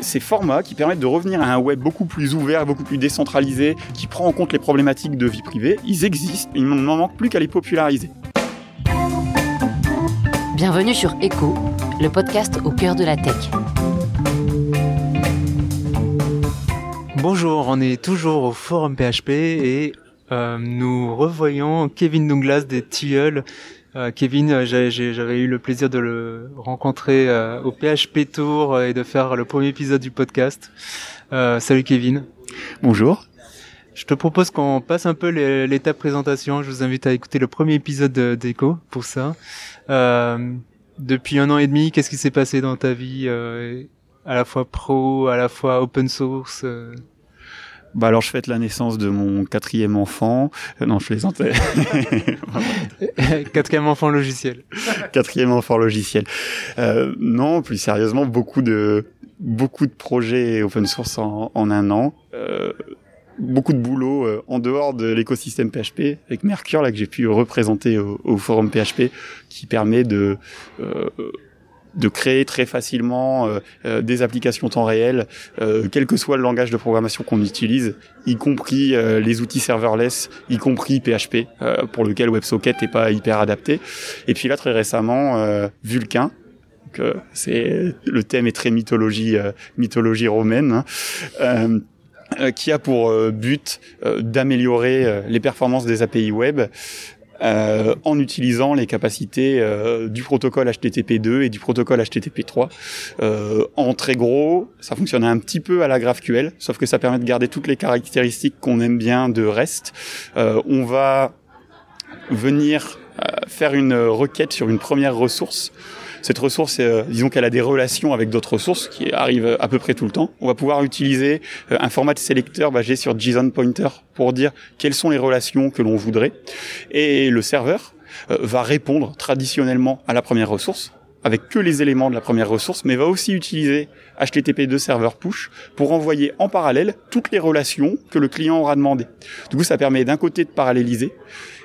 Ces formats qui permettent de revenir à un web beaucoup plus ouvert, beaucoup plus décentralisé, qui prend en compte les problématiques de vie privée, ils existent, il n'en manque plus qu'à les populariser. Bienvenue sur Echo, le podcast au cœur de la tech. Bonjour, on est toujours au forum PHP et euh, nous revoyons Kevin Douglas des Tilleuls euh, Kevin, euh, j'avais eu le plaisir de le rencontrer euh, au PHP Tour et de faire le premier épisode du podcast. salut Kevin. Bonjour. Je te propose qu'on passe un peu l'étape présentation. Je vous invite à écouter le premier épisode d'Echo pour ça. depuis un an et demi, qu'est-ce qui s'est passé dans ta vie, à la fois pro, à la fois open source bah alors je fête la naissance de mon quatrième enfant. Euh, non, je plaisantais. quatrième enfant logiciel. quatrième enfant logiciel. Euh, non, plus sérieusement, beaucoup de beaucoup de projets open source en, en un an. Euh, beaucoup de boulot euh, en dehors de l'écosystème PHP avec Mercure là que j'ai pu représenter au, au, forum PHP qui permet de euh, de créer très facilement euh, euh, des applications temps réel, euh, quel que soit le langage de programmation qu'on utilise, y compris les outils serverless, y compris PHP, pour lequel WebSocket n'est pas hyper adapté. Et puis là, très récemment, Vulkan, c'est le thème est très mythologie mythologie romaine hein, qui a pour but d'améliorer les performances des API web euh, en utilisant les capacités euh, du protocole HTTP2 et du protocole HTTP3. Euh, en très gros, ça fonctionne un petit peu à la GraphQL, sauf que ça permet de garder toutes les caractéristiques qu'on aime bien de REST. on va venir faire une requête sur une première ressource cette ressource, euh, disons qu'elle a des relations avec d'autres ressources qui arrivent à peu près tout le temps. On va pouvoir utiliser euh, un format de sélecteur basé sur JSON pointer pour dire quelles sont les relations que l'on voudrait. Et le serveur euh, va répondre traditionnellement à la première ressource avec que les éléments de la première ressource, mais va aussi utiliser HTTP2 serveur push pour envoyer en parallèle toutes les relations que le client aura demandé. Du coup, ça permet d'un côté de paralléliser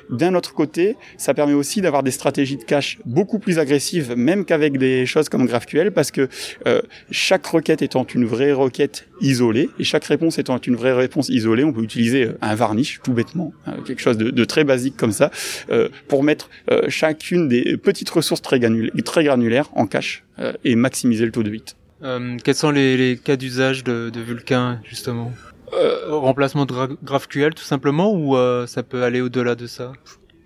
d'un autre côté, ça permet aussi d'avoir des stratégies de cache beaucoup plus agressives, même qu'avec des choses comme GraphQL, parce que euh, chaque requête étant une vraie requête isolée, et chaque réponse étant une vraie réponse isolée, on peut utiliser euh, un varnish, tout bêtement, hein, quelque chose de, très basique comme ça, euh, pour mettre chacune des petites ressources très, granulaires, en cache et maximiser le taux de bit. quels sont les, cas d'usage de, de Vulkan, justement? euh, remplacement de GraphQL tout simplement ou euh, ça peut aller au-delà de ça?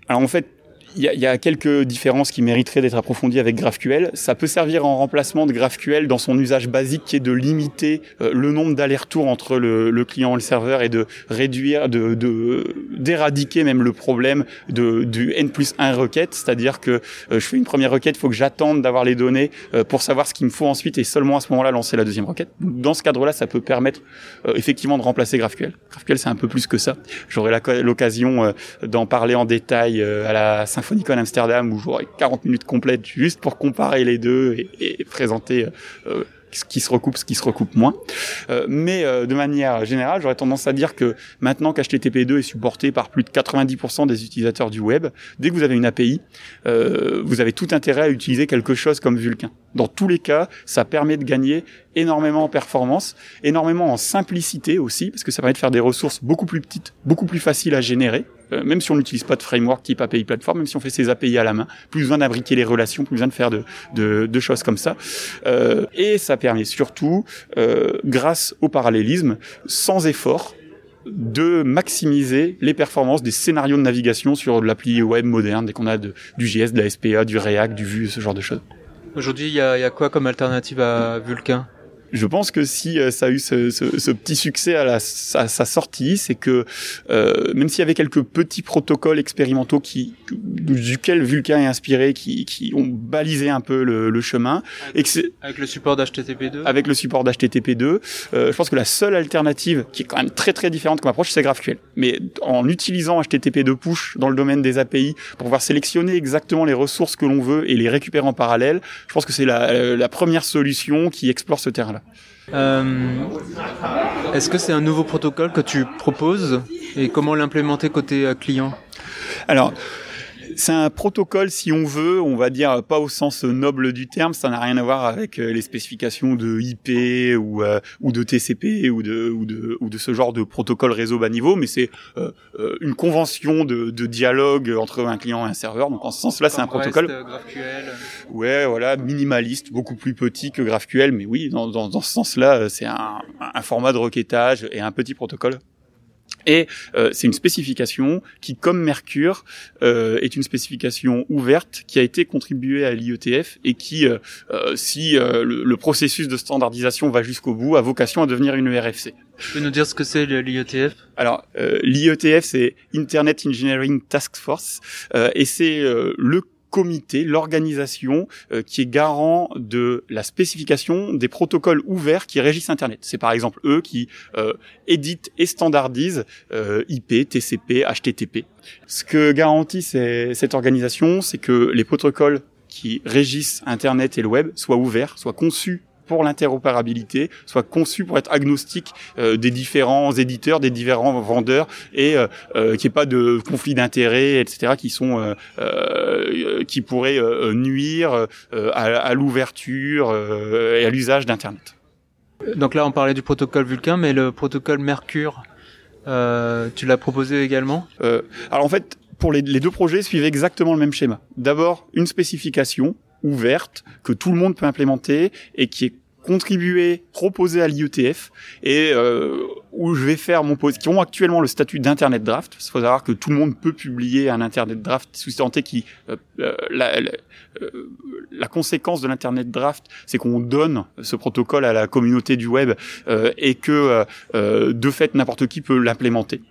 Alors en fait, il y, a, quelques différences qui mériteraient d'être approfondies avec GraphQL. Ça peut servir en remplacement de GraphQL dans son usage basique qui est de limiter euh, le nombre d'allers-retours entre le, client et le serveur et de réduire, de d'éradiquer même le problème de, du n plus 1 requête. C'est-à-dire que euh, je fais une première requête, il faut que j'attende d'avoir les données euh, pour savoir ce qu'il me faut ensuite et seulement à ce moment-là lancer la deuxième requête. Dans ce cadre-là, ça peut permettre effectivement de remplacer GraphQL. GraphQL, c'est un peu plus que ça. J'aurai l'occasion d'en parler en détail à la Symphonicon Amsterdam où j'aurai 40 minutes complètes juste pour comparer les deux et, présenter euh, ce qui se recoupe, ce qui se recoupe moins. Euh, mais euh, de manière générale, j'aurais tendance à dire que maintenant qu'HTTP2 est supporté par plus de 90% des utilisateurs du web, dès que vous avez une API, vous avez tout intérêt à utiliser quelque chose comme Vulkan. Dans tous les cas, ça permet de gagner énormément en performance, énormément en simplicité aussi, parce que ça permet de faire des ressources beaucoup plus petites, beaucoup plus faciles à générer, euh, même si on n'utilise pas de framework type API Platform, même si on fait ses API à la main, plus besoin d'abriquer les relations, plus besoin de faire de, choses comme ça. Euh, et ça permet surtout, euh, grâce au parallélisme, sans effort, de maximiser les performances des scénarios de navigation sur l'appli web moderne, dès qu'on a du JS, de la SPA, du React, du Vue, ce genre de choses. Aujourd'hui, il y y a, quoi comme alternative à Vulkan? Je pense que si euh, ça a eu ce, ce, ce petit succès à, la, à sa sortie, c'est que euh, même s'il y avait quelques petits protocoles expérimentaux qui duquel Vulkan est inspiré, qui, qui ont balisé un peu le, le chemin, avec, et que avec le support d'HTTP2, avec le support d'HTTP2, euh, je pense que la seule alternative qui est quand même très très différente comme approche, c'est GraphQL. Mais en utilisant HTTP2 push dans le domaine des API pour pouvoir sélectionner exactement les ressources que l'on veut et les récupérer en parallèle, je pense que c'est la, la première solution qui explore ce terrain-là. Euh, Est-ce que c'est un nouveau protocole que tu proposes et comment l'implémenter côté euh, client? C'est un protocole, si on veut, on va dire pas au sens noble du terme, ça n'a rien à voir avec euh, les spécifications de IP ou, euh, ou de TCP ou de, ou, de, ou de ce genre de protocole réseau bas niveau, mais c'est euh, une convention de, de, dialogue entre un client et un serveur. Donc en ce sens-là, c'est un protocole. GraphQL. Ouais, voilà, minimaliste, beaucoup plus petit que GraphQL, mais oui, dans, dans, dans ce sens-là, c'est un, un format de requêtage et un petit protocole. Et euh, c'est une spécification qui, comme Mercure, euh, est une spécification ouverte qui a été contribuée à l'IETF et qui, euh, si le, processus de standardisation va jusqu'au bout, a vocation à devenir une RFC. Tu peux nous dire ce que c'est l'IETF Alors, l'IETF, c'est Internet Engineering Task Force, et c'est le comité, l'organisation euh, qui est garant de la spécification des protocoles ouverts qui régissent Internet. C'est par exemple eux qui euh, éditent et standardisent euh, IP, TCP, HTTP. Ce que garantit cette organisation, c'est que les protocoles qui régissent Internet et le web soient ouverts, soient conçus pour l'interopérabilité, soit conçu pour être agnostique euh, des différents éditeurs, des différents vendeurs, et euh, euh, qu'il n'y ait pas de conflit d'intérêts, etc., qui sont qui pourraient nuire à, à l'ouverture et à l'usage d'Internet. Donc là, on parlait du protocole Vulcain, mais le protocole Mercure, tu l'as proposé également? Alors en fait, pour les, les deux projets, suivent exactement le même schéma. D'abord, une spécification ouverte que tout le monde peut implémenter et qui est contribué, proposé à l'IETF et euh, où je vais faire mon post, qui ont actuellement le statut d'internet draft. Il faut savoir que tout le monde peut publier un internet draft sous tenté qui euh, euh, la, la, la, conséquence de l'internet draft, c'est qu'on donne ce protocole à la communauté du web et que de fait n'importe qui peut l'implémenter.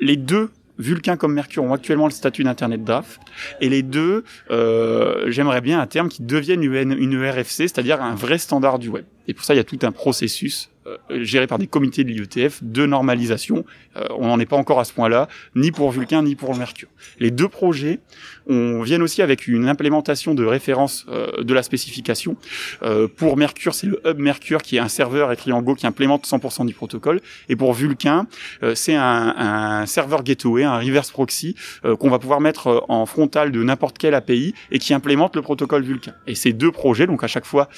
Les deux Vulcain comme Mercure ont actuellement le statut d'Internet Draft. Et les deux, euh, j'aimerais bien à terme qu'ils deviennent une, une RFC, c'est-à-dire un vrai standard du web. Et pour ça, il y a tout un processus géré par des comités de l'IETF de normalisation. Euh, on n'en est pas encore à ce point-là, ni pour Vulcain ni pour Mercure. Les deux projets on viennent aussi avec une implémentation de référence euh, de la spécification. pour Mercure, c'est le hub Mercure qui est un serveur écrit en Go qui implémente 100% du protocole. Et pour Vulcain, c'est un, un, serveur gateway, un reverse proxy qu'on va pouvoir mettre en frontal de n'importe quelle API et qui implémente le protocole Vulcain. Et ces deux projets, donc à chaque fois,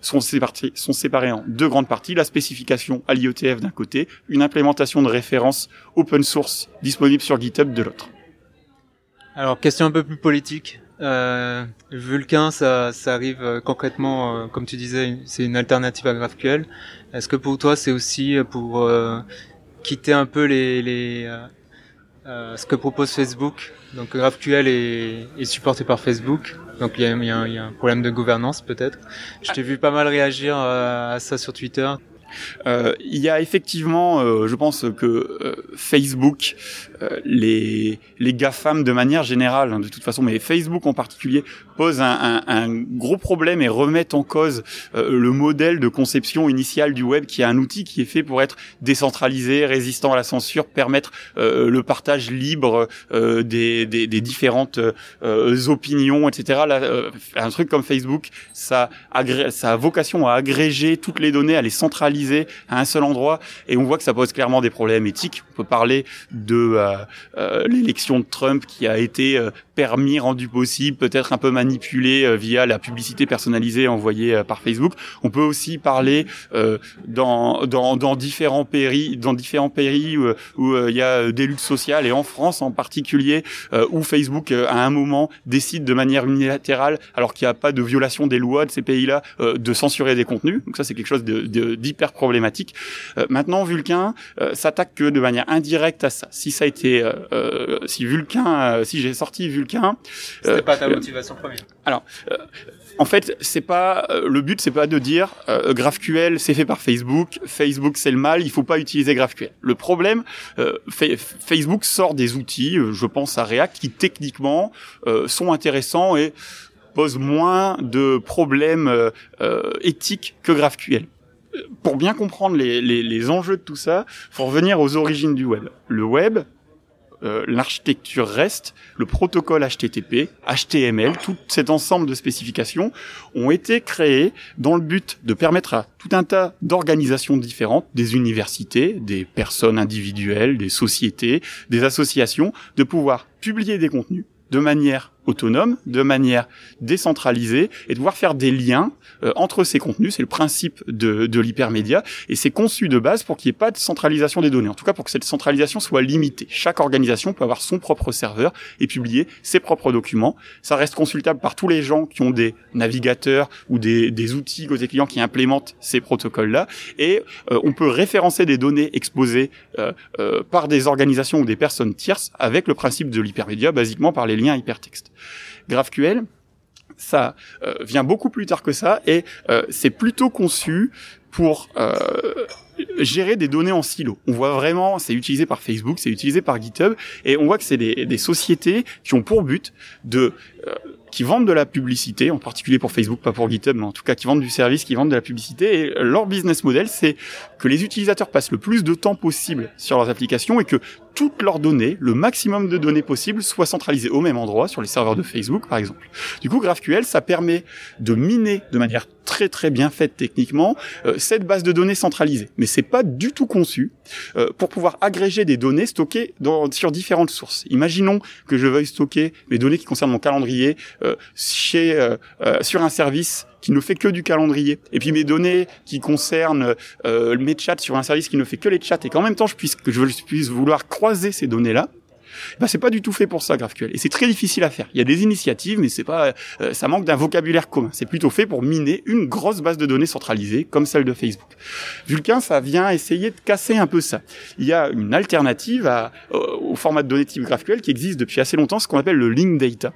sont séparés, sont séparés en deux grandes parties. La spécification à l'IETF d'un côté, une implémentation de référence open source disponible sur GitHub de l'autre. Alors, question un peu plus politique. Euh, ça, arrive euh, concrètement, euh, comme tu disais, c'est une alternative à GraphQL. Est-ce que pour toi, c'est aussi pour quitter un peu les, ce que propose Facebook? Donc GraphQL est, supporté par Facebook, donc il y a, un problème de gouvernance peut-être. Je t'ai vu pas mal réagir à ça sur Twitter. Euh, il y a effectivement, euh, je pense que euh, Facebook, les les GAFAM de manière générale, hein, de toute façon, mais Facebook en particulier, pose un, un, un gros problème et remet en cause le modèle de conception initiale du web, qui est un outil qui est fait pour être décentralisé, résistant à la censure, permettre le partage libre des, des, des, différentes opinions, etc. Là, un truc comme Facebook, ça a vocation à agréger toutes les données, à les centraliser à un seul endroit et on voit que ça pose clairement des problèmes éthiques. On peut parler de euh, euh, l'élection de Trump qui a été euh, permis, rendu possible, peut-être un peu manipulé via la publicité personnalisée envoyée par Facebook. On peut aussi parler dans, dans, dans différents pays, dans différents pays où, il y a des luttes sociales et en France en particulier où Facebook à un moment décide de manière unilatérale, alors qu'il n'y a pas de violation des lois de ces pays-là, de censurer des contenus. Donc ça c'est quelque chose d'hyper problématique. Euh, maintenant, Vulcain euh, s'attaque que de manière indirecte à ça. Si ça a été, euh, si Vulcain, si j'ai sorti Vulcain, c'était pas ta motivation première. Alors. En fait, c'est pas le but, c'est pas de dire GraphQL c'est fait par Facebook, Facebook c'est le mal, il faut pas utiliser GraphQL. Le problème, Facebook sort des outils, je pense à React, qui techniquement sont intéressants et posent moins de problèmes éthiques que GraphQL pour bien comprendre les, enjeux de tout ça, faut revenir aux origines du web. Le web, euh, l'architecture reste, le protocole HTTP, HTML, tout cet ensemble de spécifications ont été créés dans le but de permettre à tout un tas d'organisations différentes, des universités, des personnes individuelles, des sociétés, des associations, de pouvoir publier des contenus de manière autonome, de manière décentralisée, et de pouvoir faire des liens euh, entre ces contenus. C'est le principe de, de l'hypermédia, et c'est conçu de base pour qu'il n'y ait pas de centralisation des données. En tout cas, pour que cette centralisation soit limitée. Chaque organisation peut avoir son propre serveur et publier ses propres documents. Ça reste consultable par tous les gens qui ont des navigateurs ou des, des outils côté client qui implémentent ces protocoles-là, et euh, on peut référencer des données exposées euh, euh, par des organisations ou des personnes tierces avec le principe de l'hypermédia, basiquement par les liens hypertextes. GraphQL, ça euh, vient beaucoup plus tard que ça et euh, c'est plutôt conçu pour euh, gérer des données en silo. On voit vraiment, c'est utilisé par Facebook, c'est utilisé par GitHub, et on voit que c'est des, des, sociétés qui ont pour but de qui vendent de la publicité, en particulier pour Facebook, pas pour GitHub, mais en tout cas qui vendent du service, qui vendent de la publicité. Et leur business model, c'est que les utilisateurs passent le plus de temps possible sur leurs applications et que toutes leurs données, le maximum de données possibles, soient centralisées au même endroit, sur les serveurs de Facebook par exemple. Du coup, GraphQL, ça permet de miner de manière très très bien faite techniquement euh, cette base de données centralisée. Mais c'est pas du tout conçu euh, pour pouvoir agréger des données stockées dans, sur différentes sources. Imaginons que je veuille stocker mes données qui concernent mon calendrier euh, chez sur un service qui ne fait que du calendrier, et puis mes données qui concernent euh, mes chats sur un service qui ne fait que les chats, et qu'en même temps je puisse que je puisse vouloir croiser ces données-là, ben c'est pas du tout fait pour ça GraphQL et c'est très difficile à faire. Il y a des initiatives mais c'est pas euh, ça manque d'un vocabulaire commun. C'est plutôt fait pour miner une grosse base de données centralisée comme celle de Facebook. Vulkan ça vient essayer de casser un peu ça. Il y a une alternative à, au format de données type GraphQL qui existe depuis assez longtemps, ce qu'on appelle le link data.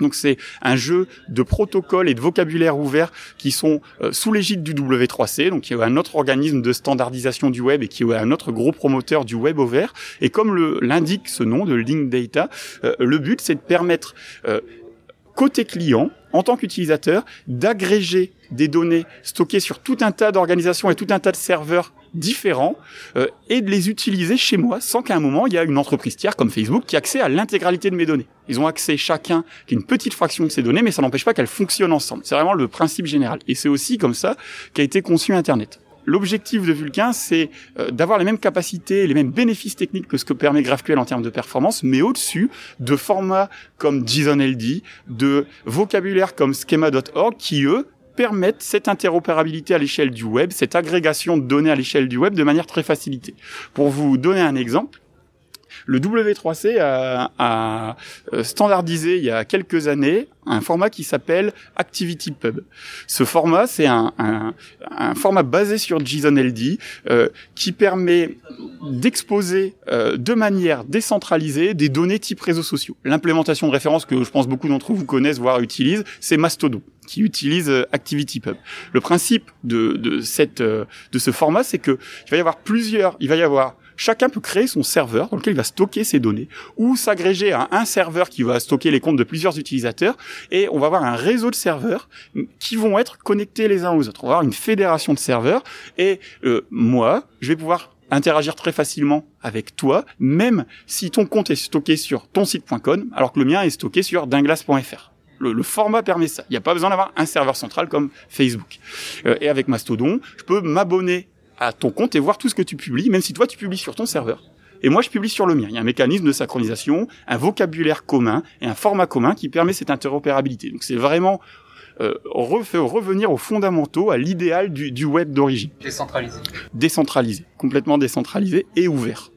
Donc c'est un jeu de protocoles et de vocabulaire ouverts qui sont euh, sous l'égide du W3C, donc qui est un autre organisme de standardisation du web et qui est un autre gros promoteur du web ouvert. Et comme l'indique ce nom de Link Data, euh, le but c'est de permettre euh, côté client, en tant qu'utilisateur, d'agréger des données stockées sur tout un tas d'organisations et tout un tas de serveurs différents euh, et de les utiliser chez moi sans qu'à un moment il y a une entreprise tiers comme Facebook qui a accès à l'intégralité de mes données. Ils ont accès chacun qu'une petite fraction de ces données, mais ça n'empêche pas qu'elles fonctionnent ensemble. C'est vraiment le principe général. Et c'est aussi comme ça qu'a été conçu Internet. L'objectif de Vulkan, c'est euh, d'avoir les mêmes capacités, les mêmes bénéfices techniques que ce que permet GraphQL en termes de performance, mais au-dessus de formats comme JSON-LD, de vocabulaire comme schema.org, qui eux permettent cette interopérabilité à l'échelle du web, cette agrégation de données à l'échelle du web de manière très facilitée. Pour vous donner un exemple, le W3C a, a, euh, standardisé il y a quelques années un format qui s'appelle ActivityPub. Ce format, c'est un, format basé sur JSON-LD euh, qui permet d'exposer euh, de manière décentralisée des données type réseaux sociaux. L'implémentation de référence que je pense beaucoup d'entre vous connaissent, voire utilisent, c'est Mastodon qui utilise ActivityPub. Le principe de, de, de ce format, c'est que il va y avoir plusieurs, il va y avoir chacun peut créer son serveur dans lequel il va stocker ses données ou s'agréger à un serveur qui va stocker les comptes de plusieurs utilisateurs et on va avoir un réseau de serveurs qui vont être connectés les uns aux autres. On va avoir une fédération de serveurs et euh, moi, je vais pouvoir interagir très facilement avec toi, même si ton compte est stocké sur ton site.com, alors que le mien est stocké sur dinglas.fr. Le, le, format permet ça. Il n'y a pas besoin d'avoir un serveur central comme Facebook. Euh, et avec Mastodon, je peux m'abonner à ton compte et voir tout ce que tu publies, même si toi tu publies sur ton serveur. Et moi, je publie sur le mien. Il y a un mécanisme de synchronisation, un vocabulaire commun et un format commun qui permet cette interopérabilité. Donc c'est vraiment euh, revenir aux fondamentaux, à l'idéal du, du, web d'origine. Décentralisé. Décentralisé, complètement décentralisé et ouvert.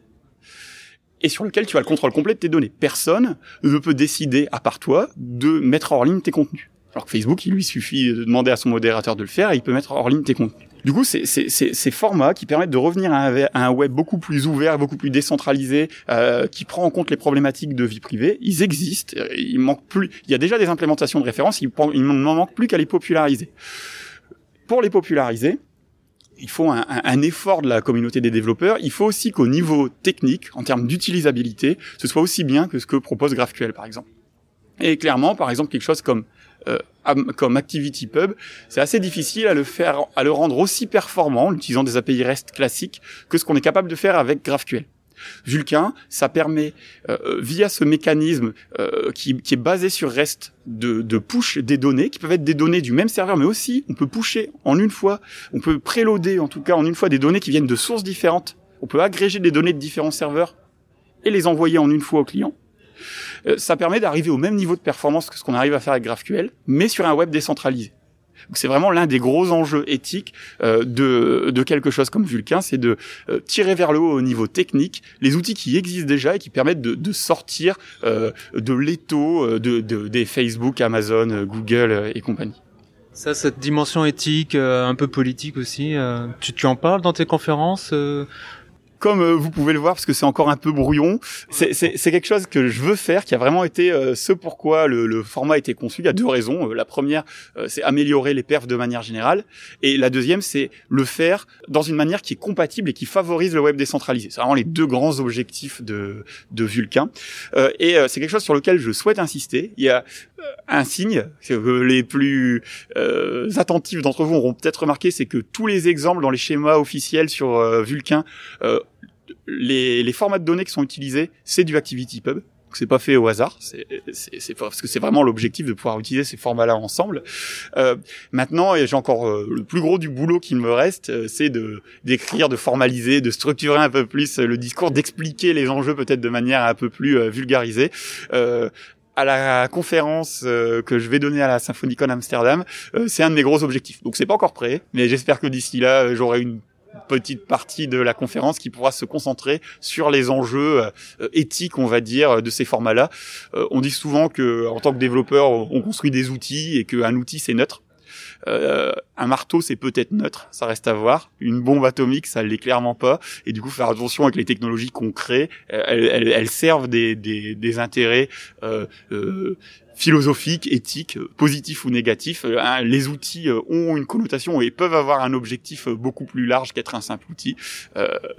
Et sur lequel tu as le contrôle complet de tes données. Personne ne peut décider, à part toi, de mettre hors ligne tes contenus. Alors que Facebook, il lui suffit de demander à son modérateur de le faire et il peut mettre hors ligne tes contenus. Du coup, c'est ces formats qui permettent de revenir à un, web beaucoup plus ouvert, beaucoup plus décentralisé, euh, qui prend en compte les problématiques de vie privée. Ils existent. Il manque plus. Il y a déjà des implémentations de référence. Il, il n'en manque plus qu'à les populariser. Pour les populariser, il faut un, effort de la communauté des développeurs. Il faut aussi qu'au niveau technique, en termes d'utilisabilité, ce soit aussi bien que ce que propose GraphQL, par exemple. Et clairement, par exemple, quelque chose comme euh, comme ActivityPub, c'est assez difficile à le faire, à le rendre aussi performant en utilisant des API REST classiques que ce qu'on est capable de faire avec GraphQL. Vulkan, ça permet, euh, via ce mécanisme euh, qui, qui, est basé sur REST, de, de, push des données, qui peuvent être des données du même serveur, mais aussi on peut pusher en une fois, on peut préloader en tout cas en une fois des données qui viennent de sources différentes, on peut agréger des données de différents serveurs et les envoyer en une fois au client. Ça permet d'arriver au même niveau de performance que ce qu'on arrive à faire avec GraphQL, mais sur un web décentralisé. C'est vraiment l'un des gros enjeux éthiques euh, de, de quelque chose comme Vulcain, c'est de euh, tirer vers le haut au niveau technique les outils qui existent déjà et qui permettent de, de sortir euh, de l'étau de, de, des Facebook, Amazon, Google et compagnie. Ça, cette dimension éthique, un peu politique aussi, tu, tu en parles dans tes conférences comme euh, vous pouvez le voir, parce que c'est encore un peu brouillon, c'est quelque chose que je veux faire, qui a vraiment été euh, ce pourquoi le, le, format a été conçu. Il y a deux raisons. Euh, la première, c'est améliorer les perfs de manière générale, et la deuxième, c'est le faire dans une manière qui est compatible et qui favorise le web décentralisé. C'est vraiment les deux grands objectifs de, de Vulcain. et c'est quelque chose sur lequel je souhaite insister. Il y a un signe que les plus attentifs d'entre vous auront peut-être remarqué, c'est que tous les exemples dans les schémas officiels sur Vulcain les, les, formats de données qui sont utilisés, c'est du ActivityPub. C'est pas fait au hasard, c'est parce que c'est vraiment l'objectif de pouvoir utiliser ces formats-là ensemble. Euh, maintenant, j'ai encore euh, le plus gros du boulot qui me reste, euh, c'est de d'écrire, de formaliser, de structurer un peu plus le discours, d'expliquer les enjeux peut-être de manière un peu plus euh, vulgarisée à la conférence que je vais donner à la Symphonicon Amsterdam, c'est un de mes gros objectifs. Donc c'est pas encore prêt, mais j'espère que d'ici là, j'aurai une petite partie de la conférence qui pourra se concentrer sur les enjeux euh, éthiques, on va dire, de ces formats-là. Euh, on dit souvent que en tant que développeur, on construit des outils et qu'un outil c'est neutre. Euh, un marteau, c'est peut-être neutre, ça reste à voir. Une bombe atomique, ça l'est clairement pas. Et du coup, faire attention avec les technologies qu'on crée. Elles, elles, elles servent des, des, des intérêts euh, euh, philosophique, éthique, positif ou négatif. Euh, hein, les outils euh, ont une connotation et peuvent avoir un objectif euh, beaucoup plus large qu'être un simple outil.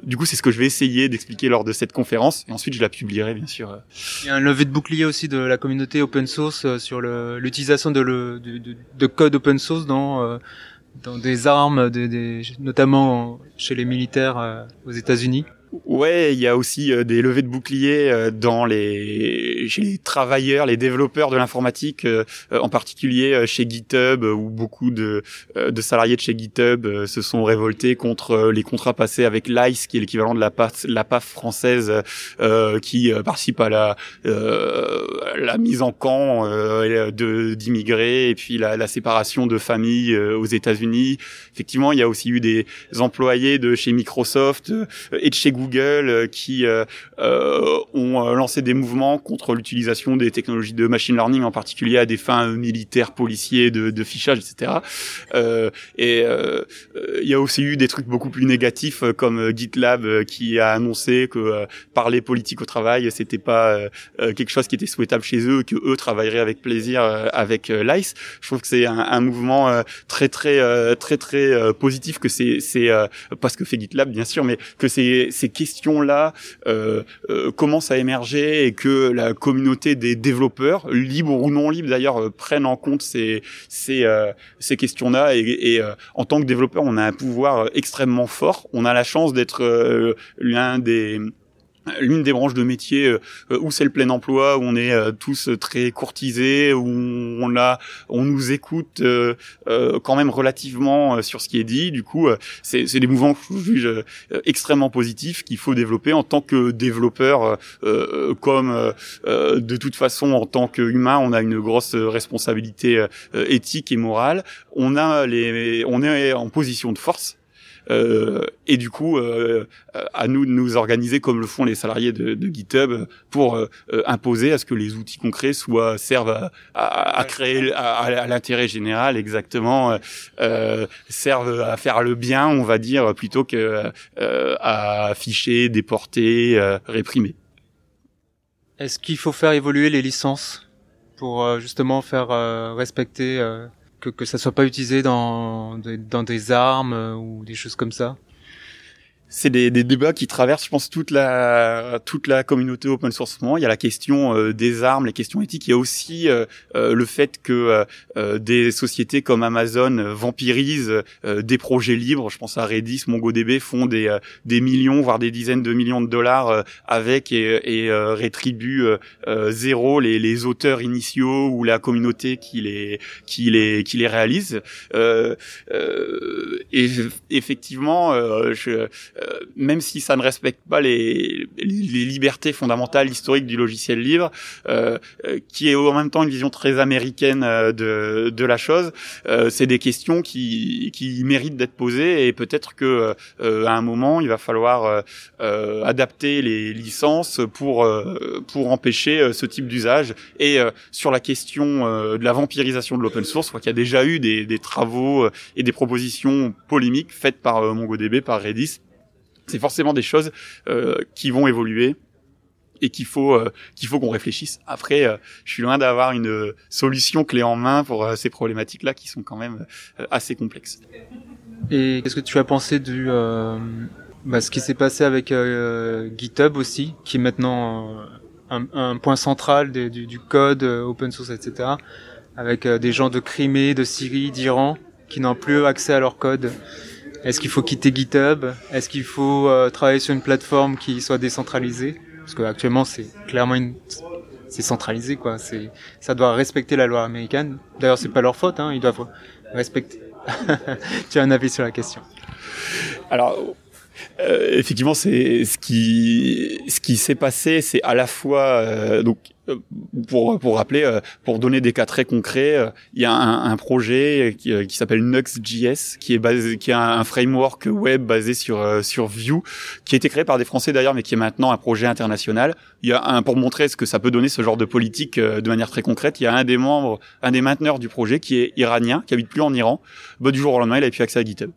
du coup, c'est ce que je vais essayer d'expliquer lors de cette conférence et ensuite je la publierai bien sûr. Il y a un levé de bouclier aussi de la communauté open source sur l'utilisation de, le, de, de, code open source dans dans des armes, des, notamment chez les militaires aux États-Unis. Ouais, il y a aussi euh, des levées de boucliers euh, dans les chez les travailleurs, les développeurs de l'informatique, euh, en particulier chez GitHub, où beaucoup de, de salariés de chez GitHub se sont révoltés contre les contrats passés avec l'ICE, qui est l'équivalent de la PAF, la PAF française, qui participe à la la mise en camp de d'immigrés et puis la, la, séparation de familles aux États-Unis. Effectivement, il y a aussi eu des employés de chez Microsoft et de chez Google euh, qui euh, euh, ont lancé des mouvements contre l'utilisation des technologies de machine learning, en particulier à des fins militaires, policiers, de, de fichage, etc. et il y a aussi eu des trucs beaucoup plus négatifs comme GitLab qui a annoncé que parler politique au travail, c'était pas quelque chose qui était souhaitable chez eux, que eux travailleraient avec plaisir avec l'ICE. Je trouve que c'est un, un, mouvement très très très très positif que c'est c'est pas ce que fait GitLab bien sûr, mais que c'est ces questions-là euh, euh, commencent à émerger et que la communauté des développeurs, libres ou non libres d'ailleurs, euh, prennent en compte ces ces, euh, ces questions-là. Et, et en tant que développeur, on a un pouvoir extrêmement fort. On a la chance d'être l'un des l'une des branches de métier euh, où c'est le plein emploi, où on est euh, tous très courtisés, où on a, on nous écoute euh, quand même relativement sur ce qui est dit. Du coup, c'est des mouvements que je juge extrêmement positifs qu'il faut développer en tant que développeur, comme de toute façon en tant qu'humain, on a une grosse responsabilité éthique et morale. On a les, on est en position de force et du coup, euh, à nous de nous organiser comme le font les salariés de, de GitHub pour euh, imposer à ce que les outils concrets soient servent à, à, créer à, l'intérêt général exactement, servent à faire le bien, on va dire, plutôt que à afficher, déporter, réprimer. Est-ce qu'il faut faire évoluer les licences pour justement faire respecter que, que ça soit pas utilisé dans, dans des armes euh, ou des choses comme ça? C'est des, des, débats qui traversent, je pense, toute la toute la communauté open source. Il y a la question euh, des armes, les questions éthiques. Il y a aussi euh, euh, le fait que des sociétés comme Amazon vampirisent des projets libres. Je pense à Redis, MongoDB font des des millions, voire des dizaines de millions de dollars avec et, et rétribuent zéro les, les auteurs initiaux ou la communauté qui les qui les qui les réalise. et effectivement, je même si ça ne respecte pas les, les, libertés fondamentales historiques du logiciel libre, qui est en même temps une vision très américaine de, de la chose, c'est des questions qui, qui méritent d'être posées et peut-être que à un moment il va falloir adapter les licences pour pour empêcher ce type d'usage et sur la question de la vampirisation de l'open source, je crois qu'il y a déjà eu des, des travaux et des propositions polémiques faites par euh, MongoDB, par Redis. C'est forcément des choses euh, qui vont évoluer et qu'il faut euh, qu'il faut qu'on réfléchisse. Après, je suis loin d'avoir une solution clé en main pour ces problématiques-là qui sont quand même assez complexes. Et qu'est-ce que tu as pensé du bah, ce qui s'est passé avec GitHub aussi, qui est maintenant un, point central du, code open source, etc. Avec des gens de Crimée, de Syrie, d'Iran qui n'ont plus accès à leur code. Est-ce qu'il faut quitter GitHub? Est-ce qu'il faut euh, travailler sur une plateforme qui soit décentralisée? Parce qu'actuellement, c'est clairement une... c'est centralisé, quoi. C'est, ça doit respecter la loi américaine. D'ailleurs, c'est pas leur faute, hein. Ils doivent respecter. tu as un avis sur la question Alors, euh, effectivement, c'est ce qui ce qui s'est passé, c'est à la fois euh, donc pour pour rappeler, euh, pour donner des cas très concrets, il y a un, un projet qui, qui s'appelle Nux.js, qui est basé, qui est un, framework web basé sur sur Vue, qui a été créé par des Français d'ailleurs, mais qui est maintenant un projet international. Il y a un pour montrer ce que ça peut donner ce genre de politique de manière très concrète. Il y a un des membres, un des mainteneurs du projet qui est iranien, qui habite plus en Iran. Bah, du jour au lendemain, il a plus accès à GitHub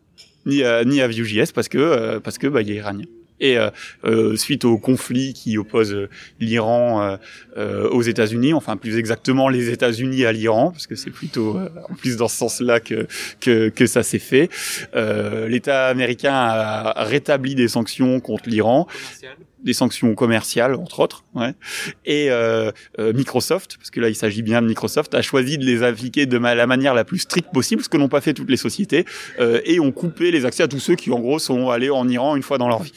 ni à, ni à Vue.js parce que euh, parce que bah il est iranien. Et euh, euh, suite au conflit qui oppose l'Iran aux États-Unis, enfin plus exactement les États-Unis à l'Iran, parce que c'est plutôt en plus dans ce sens-là que, que, que ça s'est fait. L'État américain a rétabli des sanctions contre l'Iran des sanctions commerciales entre autres ouais. et euh, euh, Microsoft parce que là il s'agit bien de Microsoft a choisi de les appliquer de la manière la plus stricte possible ce que n'ont pas fait toutes les sociétés euh, et ont coupé les accès à tous ceux qui en gros sont allés en Iran une fois dans leur vie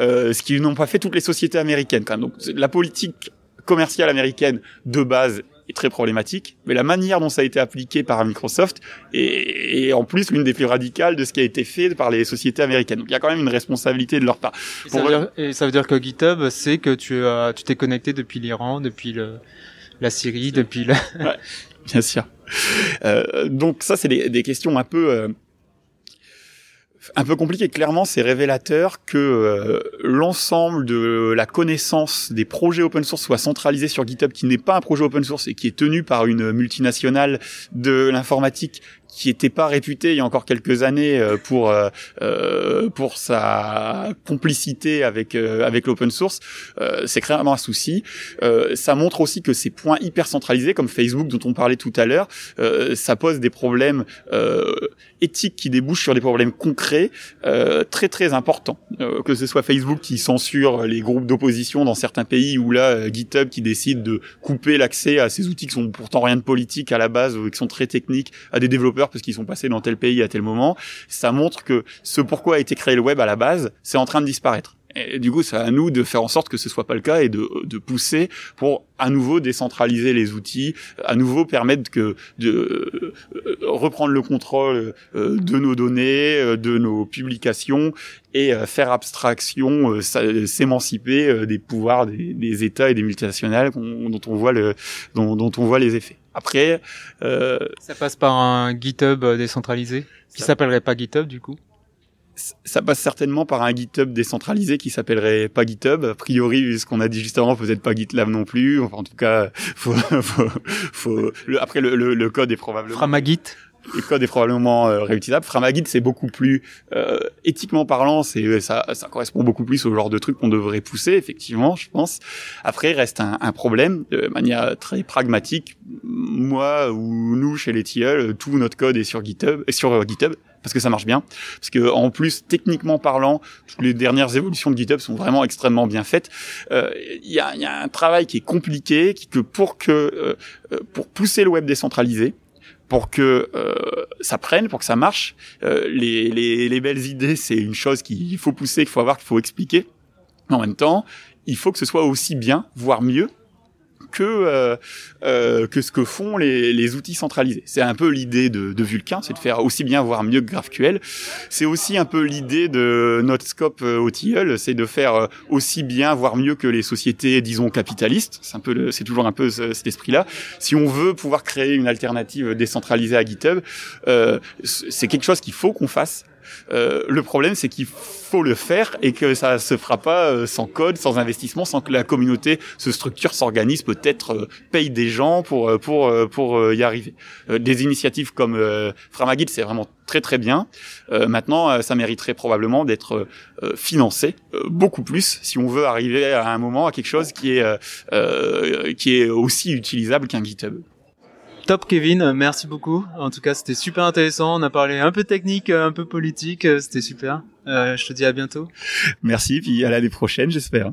euh, ce qui n'ont pas fait toutes les sociétés américaines quand même donc la politique commerciale américaine de base est très problématique, mais la manière dont ça a été appliqué par Microsoft est, en plus l'une des plus radicales de ce qui a été fait par les sociétés américaines. Donc il y a quand même une responsabilité de leur part. Et, ça, veut dire, et ça veut dire que GitHub sait que tu as, tu t'es connecté depuis l'Iran, depuis le, la Syrie, depuis le... ouais, bien sûr. Euh, donc ça, c'est des, des, questions un peu... Euh, un peu compliqué. Clairement, c'est révélateur que euh, l'ensemble de la connaissance des projets open source soit centralisé sur GitHub, qui n'est pas un projet open source et qui est tenu par une multinationale de l'informatique qui était pas réputé il y a encore quelques années euh, pour euh, euh, pour sa complicité avec avec l'open source, c'est clairement un souci. ça montre aussi que ces points hyper centralisés comme Facebook dont on parlait tout à l'heure, ça pose des problèmes éthiques qui débouchent sur des problèmes concrets très très importants. que ce soit Facebook qui censure les groupes d'opposition dans certains pays ou là GitHub qui décide de couper l'accès à ces outils qui sont pourtant rien de politique à la base ou qui sont très techniques à des développeurs parce qu'ils sont passés dans tel pays à tel moment, ça montre que ce pourquoi a été créé le web à la base, c'est en train de disparaître. Et du coup, c'est à nous de faire en sorte que ce soit pas le cas et de, pousser pour à nouveau décentraliser les outils, à nouveau permettre de euh, reprendre le contrôle euh, de nos données, euh, de nos publications et faire abstraction, s'émanciper des pouvoirs des, États et des multinationales dont on voit les effets. Après, euh, ça passe par un GitHub décentralisé qui s'appellerait pas GitHub du coup? Ça passe certainement par un GitHub décentralisé qui s'appellerait pas GitHub. A priori, vu ce qu'on a dit juste avant, peut-être pas GitLab non plus. Enfin, en tout cas, faut, faut, faut... après le, le, le, code est probablement. Framagit le code est probablement euh, réutilisable. Framagit, c'est beaucoup plus euh, éthiquement parlant, c'est ça, ça correspond beaucoup plus au genre de truc qu'on devrait pousser, effectivement, je pense. Après, reste un, un, problème de manière très pragmatique. Moi ou nous chez les tilleuls, tout notre code est sur GitHub, sur euh, GitHub parce que ça marche bien, parce que en plus techniquement parlant, toutes les dernières évolutions de GitHub sont vraiment extrêmement bien faites. Il euh, y, a, y, a, un travail qui est compliqué, qui que pour que euh, pour pousser le web décentralisé, pour que euh, ça prenne, pour que ça marche. Euh, les, les, les, belles idées, c'est une chose qu'il faut pousser, qu'il faut avoir, qu'il faut expliquer. En même temps, il faut que ce soit aussi bien, voire mieux, que que ce que font les, les outils centralisés. C'est un peu l'idée de, de Vulkan, c'est de faire aussi bien voire mieux que GraphQL. C'est aussi un peu l'idée de Notescope OTL, c'est de faire aussi bien voire mieux que les sociétés disons capitalistes. C'est un peu c'est toujours un peu cet esprit-là. Si on veut pouvoir créer une alternative décentralisée à GitHub, euh, c'est quelque chose qu'il faut qu'on fasse. Euh, le problème, c'est qu'il faut le faire et que ça se fera pas euh, sans code, sans investissement, sans que la communauté se structure, s'organise, peut-être euh, paye des gens pour euh, pour pour y arriver. des initiatives comme Framagit, c'est vraiment très très bien. maintenant, ça mériterait probablement d'être financé beaucoup plus si on veut arriver à un moment à quelque chose qui est qui est aussi utilisable qu'un GitHub. Top Kevin, merci beaucoup. En tout cas, c'était super intéressant. On a parlé un peu technique, un peu politique. C'était super. Euh, je te dis à bientôt. Merci, puis à l'année prochaine, j'espère.